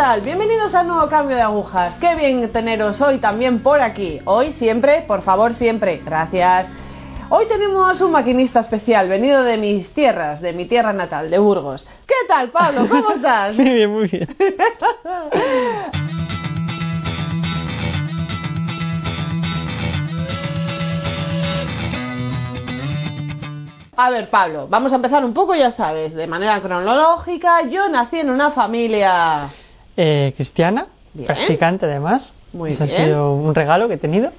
tal? Bienvenidos a un nuevo cambio de agujas. Qué bien teneros hoy también por aquí. Hoy siempre, por favor, siempre. Gracias. Hoy tenemos un maquinista especial venido de mis tierras, de mi tierra natal, de Burgos. ¿Qué tal, Pablo? ¿Cómo estás? Muy bien, muy bien. A ver, Pablo, vamos a empezar un poco, ya sabes, de manera cronológica. Yo nací en una familia... Eh, cristiana, Bien. practicante además. Muy Ese bien. ha sido un regalo que he tenido.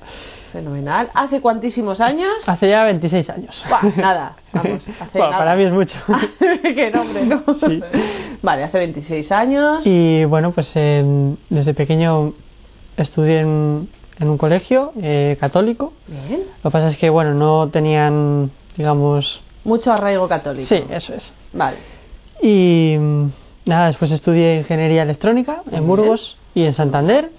Fenomenal. ¿Hace cuantísimos años? Hace ya 26 años. Buah, nada, vamos, hace Bueno, nada. para mí es mucho. Qué nombre, ¿no? Sí. Vale, hace 26 años. Y bueno, pues eh, desde pequeño estudié en, en un colegio eh, católico. Bien. Lo que pasa es que, bueno, no tenían, digamos... Mucho arraigo católico. Sí, eso es. Vale. Y nada, después estudié ingeniería electrónica en. Burgos y en Santander.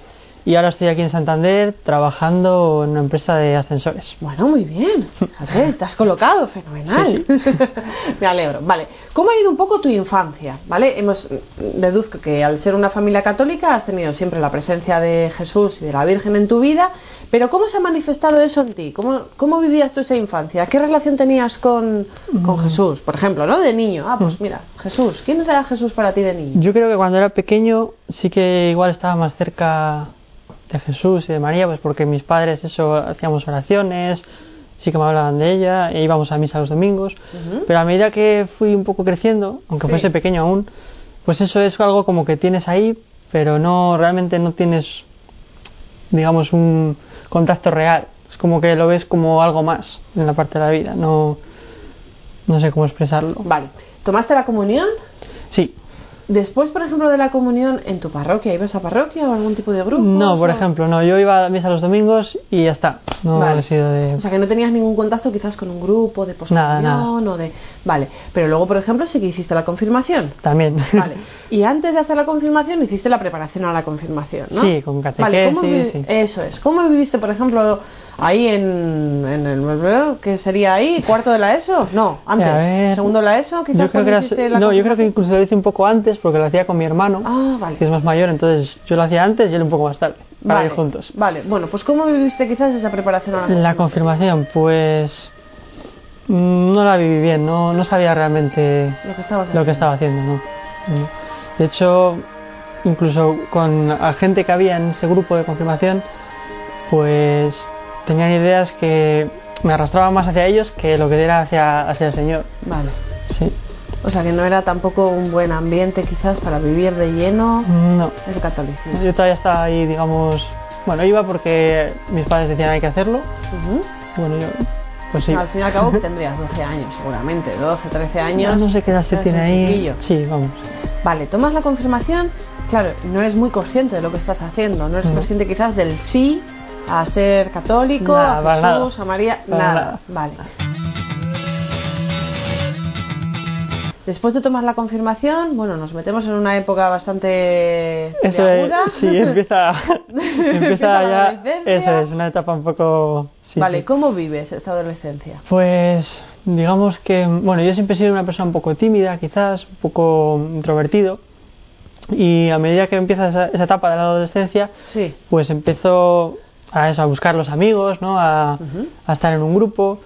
Y ahora estoy aquí en Santander trabajando en una empresa de ascensores. Bueno, muy bien. Fíjate, estás colocado, fenomenal. Sí, Me alegro. Vale, ¿cómo ha ido un poco tu infancia? ¿Vale? Hemos deduzco que al ser una familia católica has tenido siempre la presencia de Jesús y de la Virgen en tu vida, pero ¿cómo se ha manifestado eso en ti? ¿Cómo, cómo vivías tú esa infancia? ¿Qué relación tenías con, con Mm. Jesús, por ejemplo, ¿no? De niño. Ah, pues mira, Jesús. ¿Quién era Jesús para ti de niño? Yo creo que cuando era pequeño sí que igual estaba más cerca de Jesús y de María, pues porque mis padres eso hacíamos oraciones, sí que me hablaban de ella, e íbamos a misa los domingos. Pero a medida que fui un poco creciendo, aunque Sí. fuese pequeño aún, pues eso es algo como que tienes ahí, pero no realmente no tienes, digamos, un contacto real. Es como que lo ves como algo más en la parte de la vida. No, no sé cómo expresarlo. Vale. ¿Tomaste la comunión? Sí. Después, por ejemplo, de la comunión en tu parroquia, ¿ibas a parroquia o algún tipo de grupo? No, por ejemplo, no. Yo iba a misa los domingos y ya está. No Vale. he sido de. O sea, que no tenías ningún contacto quizás con un grupo de Nada, postcomunión o de... Vale, pero luego, por ejemplo, sí que hiciste la confirmación. También. Vale. Y antes de hacer la confirmación hiciste la preparación a la confirmación, ¿no? Sí, con Vale, ¿cómo catequesis, vi- sí. Eso es. ¿Cómo viviste, por ejemplo, ahí en, en el... ¿Qué sería ahí? ¿Cuarto de la ESO? No, antes. Ver. ¿Segundo de la ESO? Quizás Yo creo cuando que era- hiciste la no, yo creo que incluso lo hice un poco antes porque lo hacía con mi hermano, Ah, vale. que es más mayor, entonces yo lo hacía antes y él un poco más tarde, para Vale, ir juntos. Vale, bueno, pues ¿cómo viviste quizás esa preparación a la La confirmación, pues mm, no la viví bien, no, no sabía realmente Lo que estabas lo que estaba haciendo, ¿no? No. De hecho, incluso con la gente que había en ese grupo de confirmación, pues tenían ideas que me arrastraban más hacia ellos que lo que era hacia, hacia el Señor. Vale. Sí. O sea, que no era tampoco un buen ambiente quizás para vivir de lleno No. el catolicismo. Yo todavía estaba ahí, digamos. Bueno, iba porque mis padres decían hay que hacerlo. Bueno, yo. Pues sí. Al fin y al cabo que tendrías 12 años seguramente, 12, 13 años. No sé qué edad se tiene ahí. chiquillo. Sí, vamos. Vale, tomas la confirmación, claro, no eres muy consciente de lo que estás haciendo, no eres consciente quizás del sí a ser católico, Nada, a Jesús, nada. a María, nada. nada. Vale. Después de tomar la confirmación, bueno, nos metemos en una época bastante Eso aguda. es. Sí, empieza. Empieza empieza la ya. adolescencia. Eso es, una etapa un poco. sí, vale, sí. ¿cómo vives esta adolescencia? Pues digamos que, bueno, yo siempre he sido una persona un poco tímida, quizás, un poco introvertido. Y a medida que empieza esa, esa etapa de la adolescencia, Sí. pues empezó a eso, a buscar los amigos, ¿no? A, Ujú. a estar en un grupo.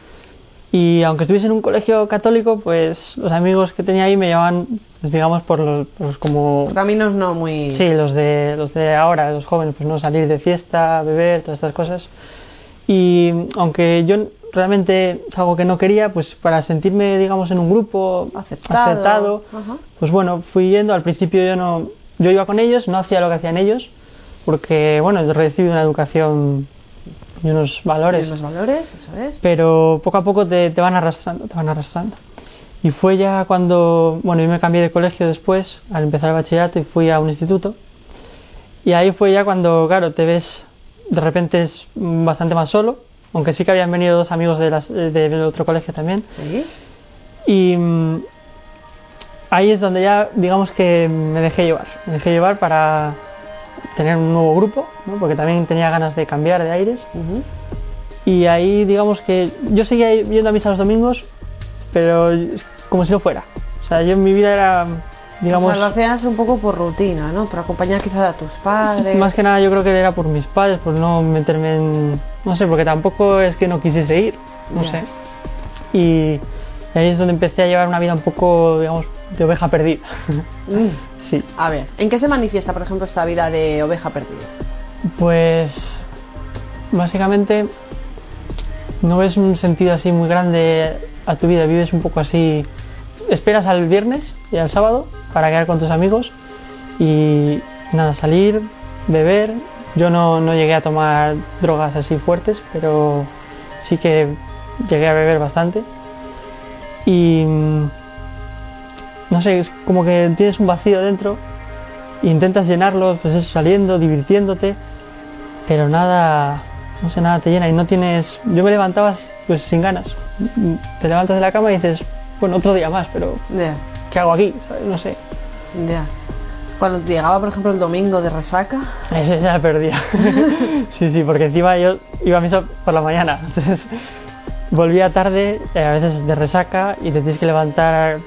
Y aunque estuviese en un colegio católico, pues los amigos que tenía ahí me llevaban, pues digamos, por los, los como... Caminos no muy... Sí, los de, los de ahora, los jóvenes, pues no salir de fiesta, beber, todas estas cosas. Y aunque yo realmente es algo que no quería, pues para sentirme, digamos, en un grupo Aceptado. aceptado, Ajá. pues bueno, fui yendo. Al principio yo no, yo iba con ellos, no hacía lo que hacían ellos, porque bueno, he recibido una educación y unos valores, Los valores, eso es. pero poco a poco te, te van arrastrando, te van arrastrando. Y fue ya cuando, bueno, yo me cambié de colegio después, al empezar el bachillerato, y fui a un instituto. Y ahí fue ya cuando, claro, te ves, de repente es bastante más solo, aunque sí que habían venido dos amigos de las- de- del otro colegio también. Sí. Y mm, ahí es donde ya, digamos que me dejé llevar. Me dejé llevar para tener un nuevo grupo, ¿no? porque también tenía ganas de cambiar de aires. Ujú. Y ahí, digamos que yo seguía yendo a misa los domingos, pero como si no fuera. O sea, yo en mi vida era digamos... O sea, lo hacías un poco por rutina, ¿no? Por acompañar quizás a tus padres. Más que nada yo creo que era por mis padres, por no meterme en... No sé, porque tampoco es que no quisiese ir, no Ya. sé. Y ahí es donde empecé a llevar una vida un poco, digamos, de oveja perdida. Mm. sí. A ver, ¿en qué se manifiesta, por ejemplo, esta vida de oveja perdida? Pues básicamente no ves un sentido así muy grande a tu vida, vives un poco así, esperas al viernes y al sábado para quedar con tus amigos y nada, salir, beber. Yo no, no llegué a tomar drogas así fuertes, pero sí que llegué a beber bastante. Y mm, no sé, es como que tienes un vacío dentro e intentas llenarlo, pues eso, saliendo, divirtiéndote, pero nada, no sé, nada te llena y no tienes... Yo me levantaba pues sin ganas. Te levantas de la cama y dices, bueno, otro día más, pero ¿qué hago aquí? ¿Sabes? No sé. ya. Cuando llegaba, por ejemplo, el domingo de resaca, Ese ya perdía. sí, sí, porque encima yo iba a misa por la mañana. Entonces volvía tarde, eh, a veces de resaca, y te tienes que levantar.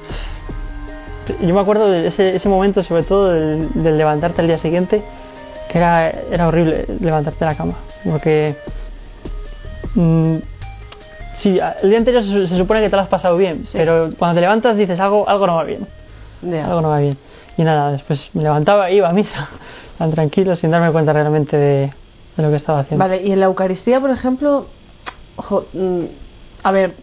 Yo me acuerdo de ese, ese momento, sobre todo del, del levantarte al día siguiente, que era, era horrible levantarte de la cama. Porque. mm, sí, el día anterior se, se supone que te lo has pasado bien, Sí. pero cuando te levantas dices algo, algo no va bien. ya. Algo no va bien. Y nada, después me levantaba, iba a misa, tan tranquilo, sin darme cuenta realmente de, de lo que estaba haciendo. Vale, y en la Eucaristía, por ejemplo, mm, a ver,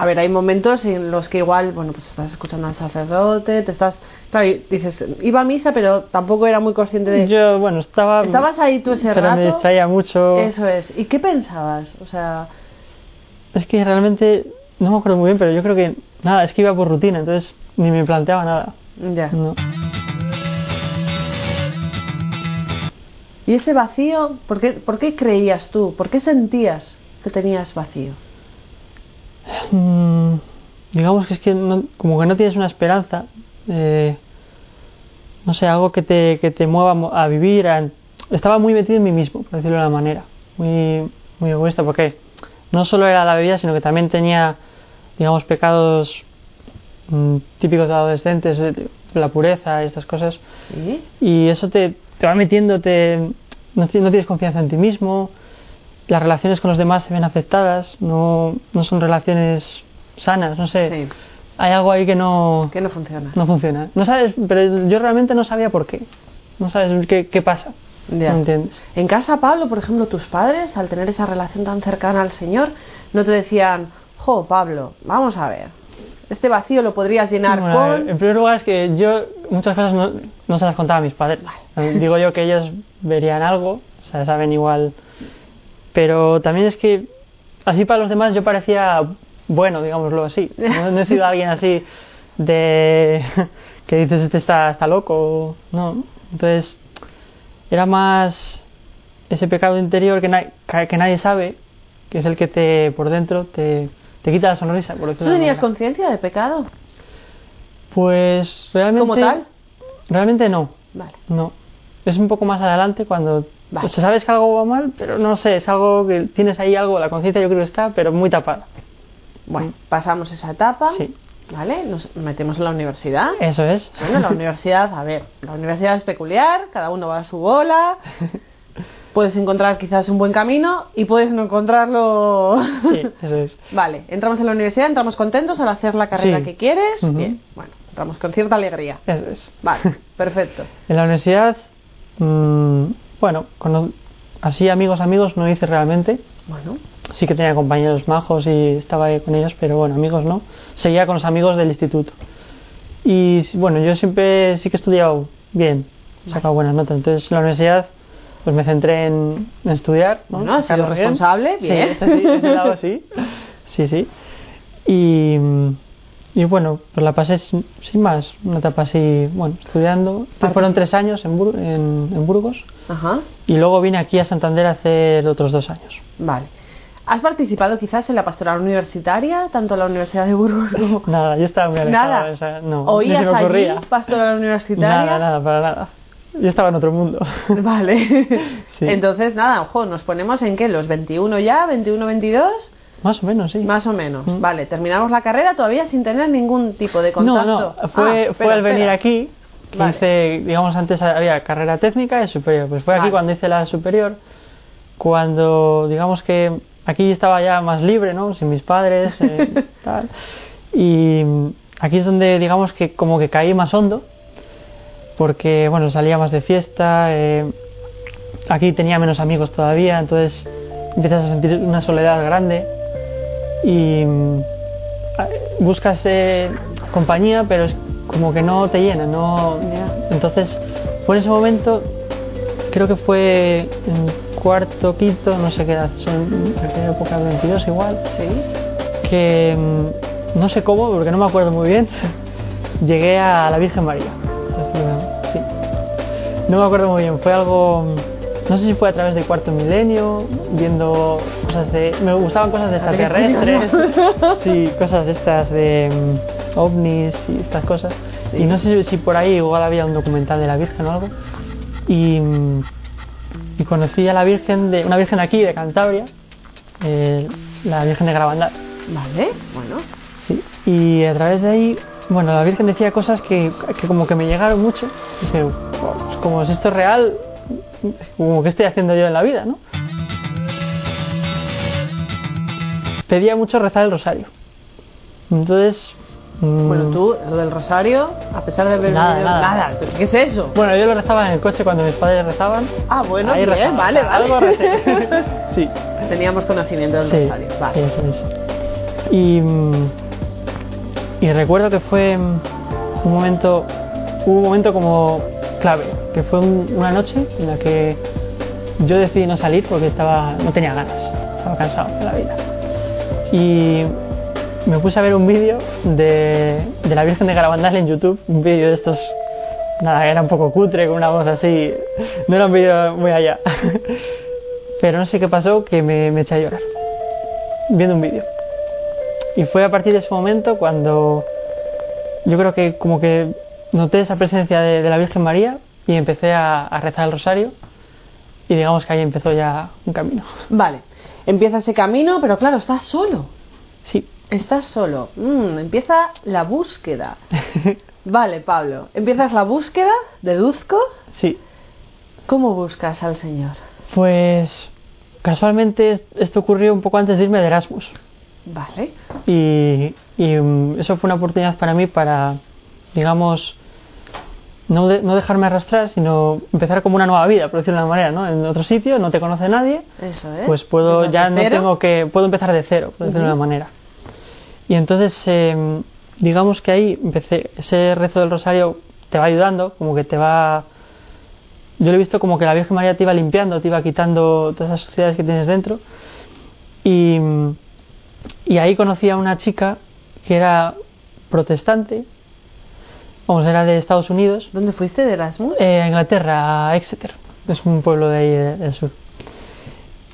a ver, hay momentos en los que igual, bueno, pues estás escuchando al sacerdote, te estás, claro, y dices, iba a misa, pero tampoco era muy consciente de. Yo, bueno, estaba. Estabas ahí tú ese pero rato. me distraía mucho. Eso es. ¿Y qué pensabas? O sea, Es que realmente no me acuerdo muy bien, pero yo creo que. Nada, es que iba por rutina, entonces ni me planteaba nada. ya. No. ¿Y ese vacío, por qué, por qué creías tú? ¿Por qué sentías que tenías vacío? Mm, digamos que es que no- como que no tienes una esperanza, eh, no sé, algo que te, que te mueva a vivir. a- estaba muy metido en mí mismo, por decirlo de una manera, muy, muy egoísta, porque no solo era la bebida, sino que también tenía, digamos, pecados mm, típicos de adolescentes, la pureza y estas cosas, ¿Sí? y eso te, te va metiendo, te, no, no tienes confianza en ti mismo, las relaciones con los demás se ven afectadas, no, no son relaciones sanas, no sé. Sí. Hay algo ahí que no, Que no funciona. no funciona. No sabes, pero yo realmente no sabía por qué. No sabes qué, qué pasa. Ya. Entiendes. En casa, Pablo, por ejemplo, tus padres, al tener esa relación tan cercana al Señor, no te decían, jo, Pablo, vamos a ver, este vacío lo podrías llenar Bueno, a ver, con... En primer lugar es que yo muchas cosas no, no se las contaba a mis padres. Digo yo que ellos verían algo, o sea, saben igual. Pero también es que así para los demás yo parecía bueno, digámoslo así. No, no he sido alguien así de que dices este está, está loco, no. Entonces era más ese pecado interior que, na- que nadie sabe, que es el que te por dentro te, te quita la sonrisa. Por ¿Tú tenías conciencia de pecado? Pues realmente. ¿Como tal? Realmente no, Vale. no. Es un poco más adelante cuando. Vale. O sea, sabes que algo va mal, pero no sé, es algo que tienes ahí algo, la conciencia yo creo que está, pero muy tapada. Bueno, pasamos esa etapa, Sí. ¿vale? Nos metemos en la universidad. Eso es. Bueno, la universidad, a ver, la universidad es peculiar, cada uno va a su bola. Puedes encontrar quizás un buen camino y puedes no encontrarlo. Sí, eso es. Vale, entramos en la universidad, entramos contentos al hacer la carrera Sí. que quieres. Bien, bueno, entramos con cierta alegría. Eso es. Vale, perfecto. En la universidad, mm, bueno, así amigos, amigos no hice realmente. Bueno, Sí que tenía compañeros majos y estaba ahí con ellos, pero bueno, amigos no. Seguía con los amigos del instituto. Y bueno, yo siempre sí que he estudiado bien, he sacado buenas notas. Entonces en la universidad pues me centré en, en estudiar. ¿no? Bueno, has sido bien. responsable, bien. Sí, ese, sí, ese lado sí. Sí, sí. Y, y bueno, pues la pasé sin, más, una etapa así, bueno, estudiando. Fueron tres años en, Bur- en, en Burgos ajá, y luego vine aquí a Santander a hacer otros dos años. vale. ¿Has participado quizás en la pastoral universitaria, tanto en la Universidad de Burgos como... Nada, yo estaba muy alejado. Nada. no, ¿Oías ni se me allí ocurría. pastoral universitaria? Nada, nada, para nada. Yo estaba en otro mundo. Vale. Sí. Entonces, nada, ojo, nos ponemos en qué, los 21 ya, 21, 22, Más o menos, sí. más o menos. Mm. Vale, terminamos la carrera todavía sin tener ningún tipo de contacto. no, no, fue, Ah, fue al venir aquí, que Vale. hice, digamos, antes había carrera técnica y superior. Pues fue aquí cuando hice la superior, cuando, digamos que aquí estaba ya más libre, ¿no? Sin mis padres, eh, tal. Y aquí es donde, digamos que como que caí más hondo, porque, bueno, salía más de fiesta, eh, aquí tenía menos amigos todavía, entonces empiezas a sentir una soledad grande y mm, buscas eh, compañía, pero es como que no te llena, no. Entonces, fue en ese momento, creo que fue en cuarto, quinto, no sé qué edad, son en aquella época 22 igual, Sí. que mm, no sé cómo, porque no me acuerdo muy bien, llegué a la Virgen María. Sí. No me acuerdo muy bien, fue algo. No sé si fue a través de Cuarto Milenio, viendo cosas de. Me gustaban cosas de extraterrestres, sí, cosas de estas de mm, ovnis y estas cosas. Sí. Y no sé si por ahí igual había un documental de la Virgen o algo. Y, mm, y conocí a la Virgen, de una Virgen aquí, de Cantabria, eh, la Virgen de Garabandal. Vale, bueno. Sí, y a través de ahí, bueno, la Virgen decía cosas que, que como que me llegaron mucho. "Wow, pues como si esto es real, como que estoy haciendo yo en la vida, ¿no? Pedía mucho rezar el rosario. Entonces... mm, Bueno, tú, lo del rosario, a pesar de haber Nada, vivido- nada. ¿Qué es eso? Bueno, yo lo rezaba en el coche cuando mis padres rezaban. Ah, bueno, Ahí bien, rezaba, vale, algo vale. recé. sí. Teníamos conocimiento del Sí, rosario. Vale. eso es. Y, mm, y recuerdo que fue mm, un momento, un momento como clave, que fue un- una noche en la que yo decidí no salir porque estaba, no tenía ganas, estaba cansado de la vida. Y me puse a ver un vídeo de, de la Virgen de Garabandal en YouTube, un vídeo de estos, nada, era un poco cutre, con una voz así, no era un vídeo muy allá. Pero no sé qué pasó, que me, me eché a llorar viendo un vídeo. Y fue a partir de ese momento cuando yo creo que como que noté esa presencia de, la Virgen María y empecé a, a rezar el rosario y digamos que ahí empezó ya un camino. Vale. Empieza ese camino, pero claro, estás solo. Sí, Estás solo. Mm, empieza la búsqueda. Vale, Pablo. Empiezas la búsqueda, deduzco. sí. ¿Cómo buscas al Señor? Pues casualmente est- esto ocurrió un poco antes de irme de Erasmus. Vale. Y, y, mm, eso fue una oportunidad para mí para, digamos, no, de- no dejarme arrastrar, sino empezar como una nueva vida, por decirlo de una manera, ¿no? En otro sitio, no te conoce nadie, Eso pues puedo, ya no tengo que, puedo empezar de cero, por decirlo de una manera. Y entonces, eh, digamos que ahí empecé, ese rezo del rosario te va ayudando, como que te va... Yo lo he visto como que la Virgen María te iba limpiando, te iba quitando todas esas suciedades que tienes dentro. Y, y ahí conocí a una chica que era protestante, vamos, era de Estados Unidos, ¿Dónde fuiste de Erasmus? eh, a Inglaterra, a Exeter, es un pueblo de ahí del sur.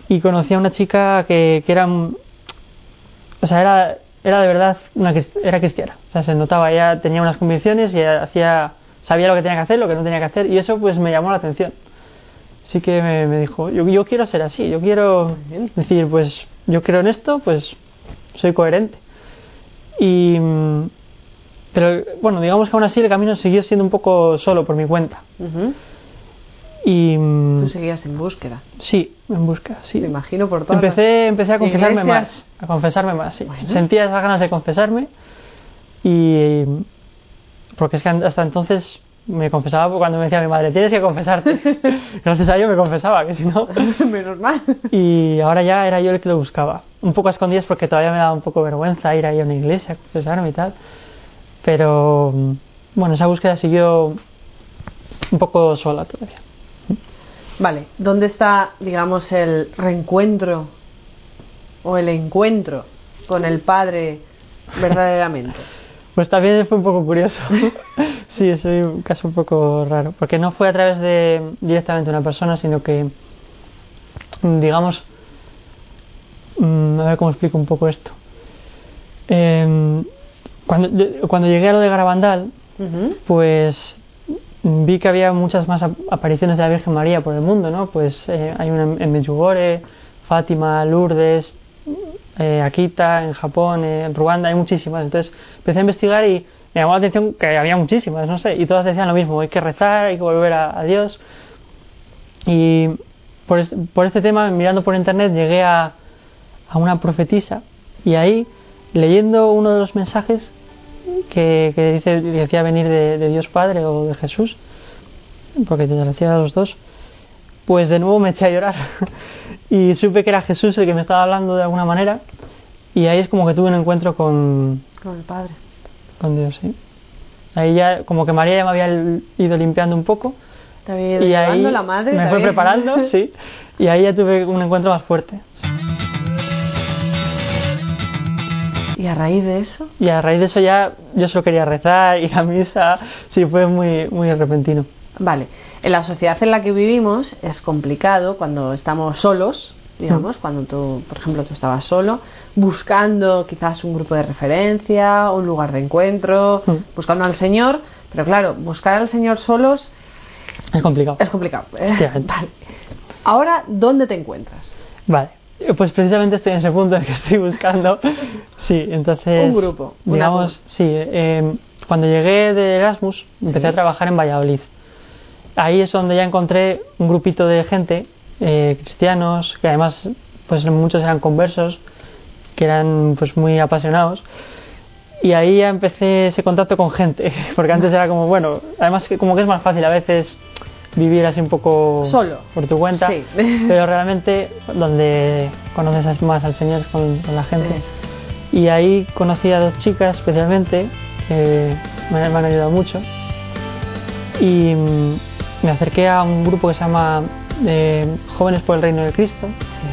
Y conocí a una chica que, que era, o sea, era, era de verdad una era cristiana, o sea, se notaba, ella tenía unas convicciones y hacía, sabía lo que tenía que hacer, lo que no tenía que hacer, y eso pues me llamó la atención. Así que me, me dijo, yo, yo quiero ser así, yo quiero decir, pues yo creo en esto, pues soy coherente. Y, pero bueno, digamos que aún así el camino siguió siendo un poco solo por mi cuenta. Y mm, Tú seguías en búsqueda. sí, en busca, sí. Me imagino por todo. Empecé, empecé a confesarme Iglesias. más, a confesarme más, sí. Bueno. Sentía esas ganas de confesarme y porque es que hasta entonces me confesaba cuando me decía mi madre, tienes que confesarte. Gracias a ello me confesaba, que si no... Menos mal. Y ahora ya era yo el que lo buscaba. Un poco a escondidas porque todavía me daba un poco vergüenza ir ahí a una iglesia a confesarme y tal. Pero bueno, esa búsqueda siguió un poco sola todavía. Vale, ¿dónde está, digamos, el reencuentro o el encuentro con el Padre verdaderamente? Pues también fue un poco curioso. sí, es un caso un poco raro. Porque no fue a través de directamente una persona, sino que, digamos, mm, a ver cómo explico un poco esto. Em, cuando, cuando llegué a lo de Garabandal, pues vi que había muchas más ap- apariciones de la Virgen María por el mundo, ¿no? Pues eh, hay una en- en Medjugorje, Fátima, Lourdes, eh, Akita, en Japón, eh, en Ruanda, hay muchísimas. Entonces empecé a investigar y me llamó la atención que había muchísimas, no sé, y todas decían lo mismo, hay que rezar, hay que volver a, a Dios. Y por, es- por este tema, mirando por internet, llegué a, a una profetisa y ahí, leyendo uno de los mensajes que, que dice, que decía venir de, de Dios Padre o de Jesús, porque te decía a los dos, pues de nuevo me eché a llorar y supe que era Jesús el que me estaba hablando de alguna manera y ahí es como que tuve un encuentro con, Con el padre. con Dios, sí. Ahí ya, como que María ya me había ido limpiando un poco Te había ido y ahí la madre. me fue preparando, sí, y ahí ya tuve un encuentro más fuerte. Y a raíz de eso, Y a raíz de eso ya yo solo quería rezar, ir a misa, sí, fue muy, muy repentino. Vale, en la sociedad en la que vivimos es complicado cuando estamos solos, digamos, cuando tú, por ejemplo, tú estabas solo, buscando quizás un grupo de referencia, un lugar de encuentro, Mm. buscando al Señor, pero claro, buscar al Señor solos Es complicado. es complicado. Vale. Ahora, ¿dónde te encuentras? Vale, pues precisamente estoy en ese punto en el que estoy buscando. Sí, entonces. Un grupo, una Digamos, sí, eh, cuando llegué de Erasmus empecé Sí. a trabajar en Valladolid. Ahí es donde ya encontré un grupito de gente, eh, cristianos, que además, pues muchos eran conversos, que eran pues muy apasionados. Y ahí ya empecé ese contacto con gente, porque antes era como, bueno, además como que es más fácil a veces vivir así un poco Solo. por tu cuenta, Sí. pero realmente donde conoces más al Señor con, con la gente. Y ahí conocí a dos chicas especialmente que me, me han ayudado mucho. Y mm, me acerqué a un grupo que se llama eh, Jóvenes por el Reino de Cristo,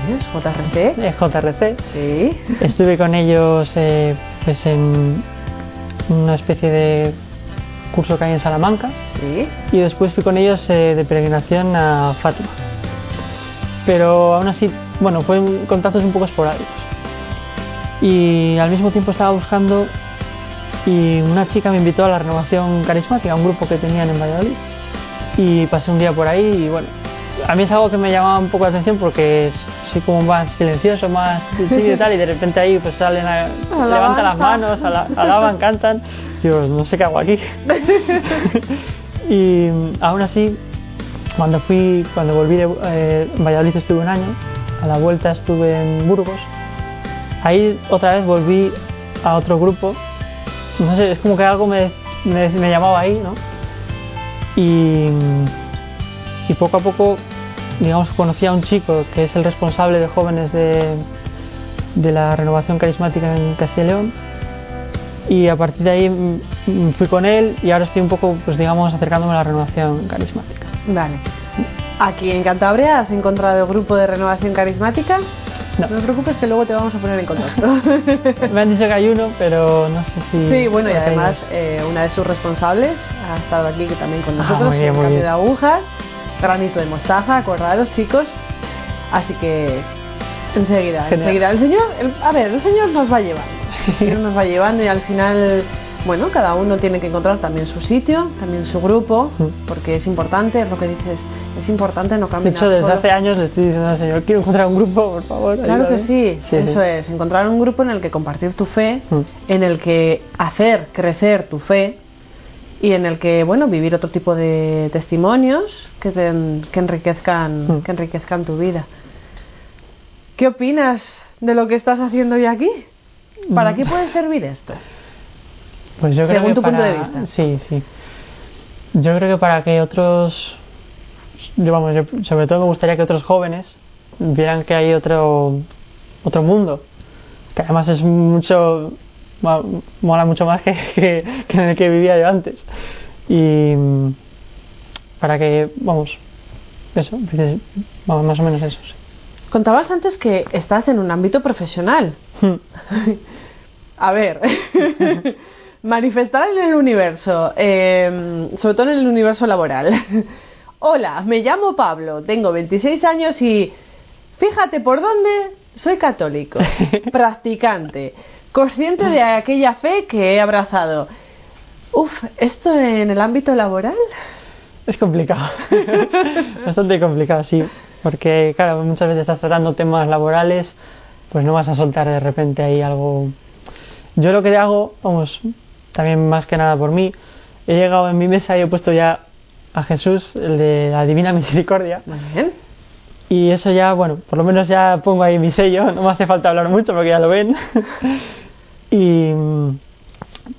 Sí, es JRC. JRC. Sí. Estuve con ellos eh, pues en una especie de curso que hay en Salamanca Sí. y después fui con ellos eh, de peregrinación a Fátima. Pero aún así, bueno, fueron contactos un poco esporádicos. Y al mismo tiempo estaba buscando y una chica me invitó a la renovación carismática, a un grupo que tenían en Valladolid. Y pasé un día por ahí y bueno, a mí es algo que me llamaba un poco la atención porque soy como más silencioso, más tímido y tal, y de repente ahí pues salen, a, levantan las manos, ala- alaban, cantan. No sé qué hago aquí. y mm, aún así, cuando fui, cuando volví de eh, Valladolid estuve un año, a la vuelta estuve en Burgos. Ahí otra vez volví a otro grupo. No sé, es como que algo me, me, me llamaba ahí, ¿no? Y, y poco a poco, digamos, conocí a un chico que es el responsable de jóvenes de, de la renovación carismática en Castilla y León. Y a partir de ahí fui con él y ahora estoy un poco, pues digamos, acercándome a la renovación carismática. Vale. Aquí en Cantabria has encontrado el grupo de renovación carismática. No. No te preocupes que luego te vamos a poner en contacto. Me han dicho que hay uno, pero no sé si... Sí, bueno, y además eh, una de sus responsables ha estado aquí que también con Ah, nosotros muy bien, en muy cambio bien. de agujas, granito de mostaza, acordados chicos. Así que enseguida, Genial. enseguida. El Señor, el- a ver, el Señor nos va llevando. El Señor nos va llevando y al final, bueno, cada uno tiene que encontrar también su sitio, también su grupo, Mm. porque es importante, es lo que dices, es importante no De caminar hecho, desde solo. hace años le estoy diciendo al Señor, quiero encontrar un grupo, por favor. Claro que ayúdame". sí, eso es, encontrar un grupo en el que compartir tu fe, Mm. en el que hacer crecer tu fe y en el que, bueno, vivir otro tipo de testimonios que, te- que, enriquezcan, Mm. que enriquezcan tu vida. ¿Qué opinas de lo que estás haciendo hoy aquí? ¿Para Mm. qué puede servir esto? Pues yo creo Según que tu punto de vista. Sí, sí. Yo creo que para que otros, yo, vamos, yo sobre todo me gustaría que otros jóvenes vieran que hay otro, otro mundo, que además es mucho, mola mucho más que, que, que en el que vivía yo antes. Y mm, para que, vamos, eso, vamos, más o menos eso. sí. Contabas antes que estás en un ámbito profesional. A ver, manifestar en el universo, eh, sobre todo en el universo laboral. Hola, me llamo Pablo, tengo 26 años y fíjate por dónde soy católico, practicante, consciente de aquella fe que he abrazado. Uf, ¿esto en el ámbito laboral? Es complicado. Bastante complicado, sí. Porque, claro, muchas veces estás tratando temas laborales, pues no vas a soltar de repente ahí algo. Yo lo que hago, vamos, también más que nada por mí. He llegado en mi mesa y he puesto ya a Jesús, el de la Divina Misericordia. Muy bien. Y eso ya, bueno, por lo menos ya pongo ahí mi sello, no me hace falta hablar mucho porque ya lo ven. y mm,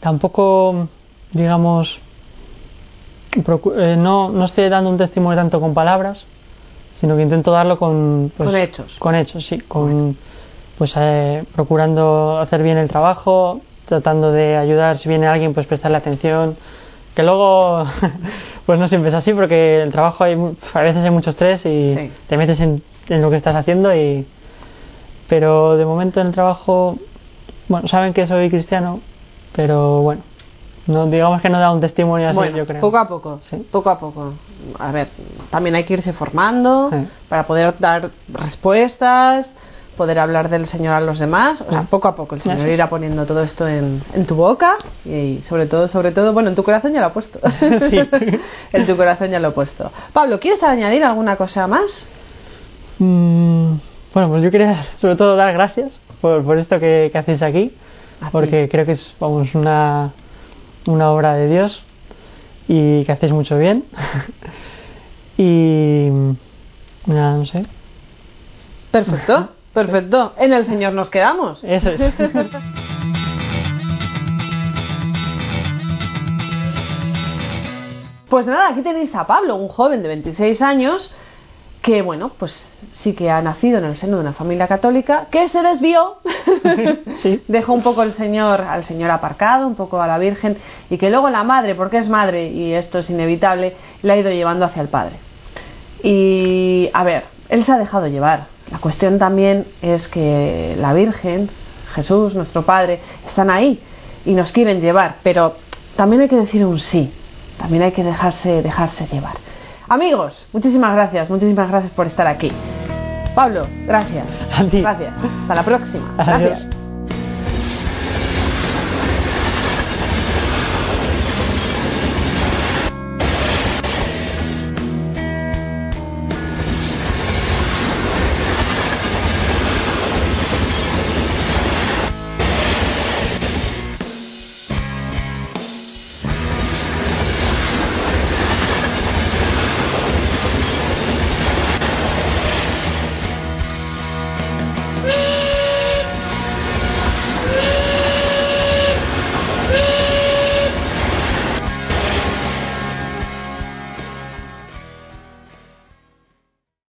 tampoco, digamos, eh, no, no estoy dando un testimonio tanto con palabras, sino que intento darlo con, pues, Con hechos. Con hechos, sí, con, pues eh, procurando hacer bien el trabajo, tratando de ayudar si viene alguien, pues prestarle atención. Que luego, pues no siempre es así, porque el trabajo hay, a veces hay mucho estrés y Sí. te metes en, en lo que estás haciendo y. Pero de momento en el trabajo, bueno, saben que soy cristiano, pero bueno, no digamos que no da un testimonio así, Bueno, yo creo. poco a poco, Sí. poco a poco. A ver, también hay que irse formando Sí. para poder dar respuestas, poder hablar del Señor a los demás. O sea, poco a poco el Señor irá poniendo todo esto en, en tu boca y sobre todo, sobre todo, bueno, en tu corazón ya lo ha puesto. Sí. en tu corazón ya lo he puesto. Pablo, ¿quieres añadir alguna cosa más? Mm, bueno, pues yo quería sobre todo dar gracias por, por esto que, que hacéis aquí, A ti. porque creo que es vamos, una, una obra de Dios y que hacéis mucho bien. y nada, no sé. Perfecto, perfecto. En el Señor nos quedamos. Eso es. Pues nada, aquí tenéis a Pablo, un joven de 26 años que, bueno, pues sí que ha nacido en el seno de una familia católica, que se desvió, Sí. dejó un poco el señor, al señor aparcado, un poco a la Virgen, y que luego la madre, porque es madre y esto es inevitable, le ha ido llevando hacia el padre. Y, a ver, él se ha dejado llevar. La cuestión también es que la Virgen, Jesús, nuestro Padre, están ahí y nos quieren llevar, pero también hay que decir un sí, también hay que dejarse, dejarse llevar. Amigos, muchísimas gracias, muchísimas gracias por estar aquí. Pablo, gracias. Gracias. Hasta la próxima. Adiós. Gracias.